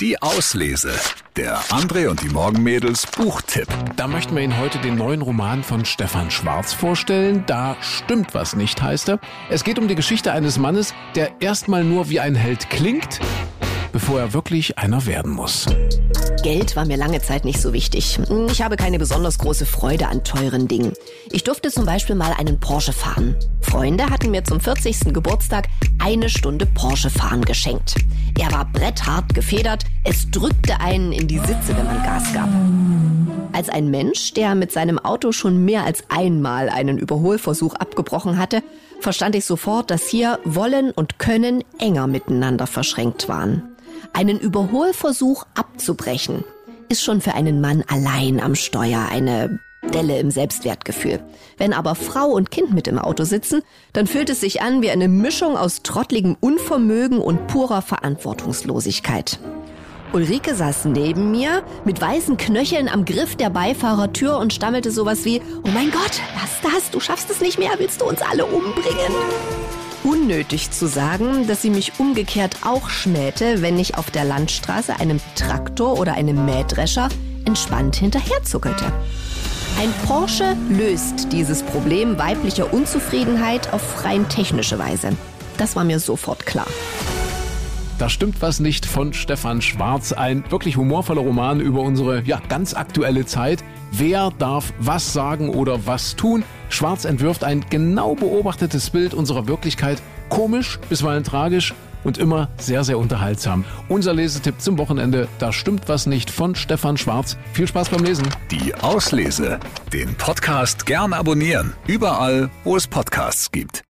Die Auslese. Der André und die Morgenmädels Buchtipp. Da möchten wir Ihnen heute den neuen Roman von Stefan Schwarz vorstellen. Da stimmt was nicht, heißt er. Es geht um die Geschichte eines Mannes, der erstmal nur wie ein Held klingt, bevor er wirklich einer werden muss. Geld war mir lange Zeit nicht so wichtig. Ich habe keine besonders große Freude an teuren Dingen. Ich durfte zum Beispiel mal einen Porsche fahren. Freunde hatten mir zum 40. Geburtstag eine Stunde Porsche fahren geschenkt. Er war bretthart gefedert, es drückte einen in die Sitze, wenn man Gas gab. Als ein Mensch, der mit seinem Auto schon mehr als einmal einen Überholversuch abgebrochen hatte, verstand ich sofort, dass hier Wollen und Können enger miteinander verschränkt waren. Einen Überholversuch abzubrechen, ist schon für einen Mann allein am Steuer eine Delle im Selbstwertgefühl. Wenn aber Frau und Kind mit im Auto sitzen, dann fühlt es sich an wie eine Mischung aus trottligem Unvermögen und purer Verantwortungslosigkeit. Ulrike saß neben mir mit weißen Knöcheln am Griff der Beifahrertür und stammelte sowas wie, oh mein Gott, lass das, du schaffst es nicht mehr, willst du uns alle umbringen? Unnötig zu sagen, dass sie mich umgekehrt auch schmähte, wenn ich auf der Landstraße einem Traktor oder einem Mähdrescher entspannt hinterherzuckelte. Ein Porsche löst dieses Problem weiblicher Unzufriedenheit auf rein technische Weise. Das war mir sofort klar. Da stimmt was nicht von Stefan Schwarz. Ein wirklich humorvoller Roman über unsere ja, ganz aktuelle Zeit. Wer darf was sagen oder was tun? Schwarz entwirft ein genau beobachtetes Bild unserer Wirklichkeit. Komisch, bisweilen tragisch und immer sehr, sehr unterhaltsam. Unser Lesetipp zum Wochenende, da stimmt was nicht von Stefan Schwarz. Viel Spaß beim Lesen. Die Auslese. Den Podcast gern abonnieren. Überall, wo es Podcasts gibt.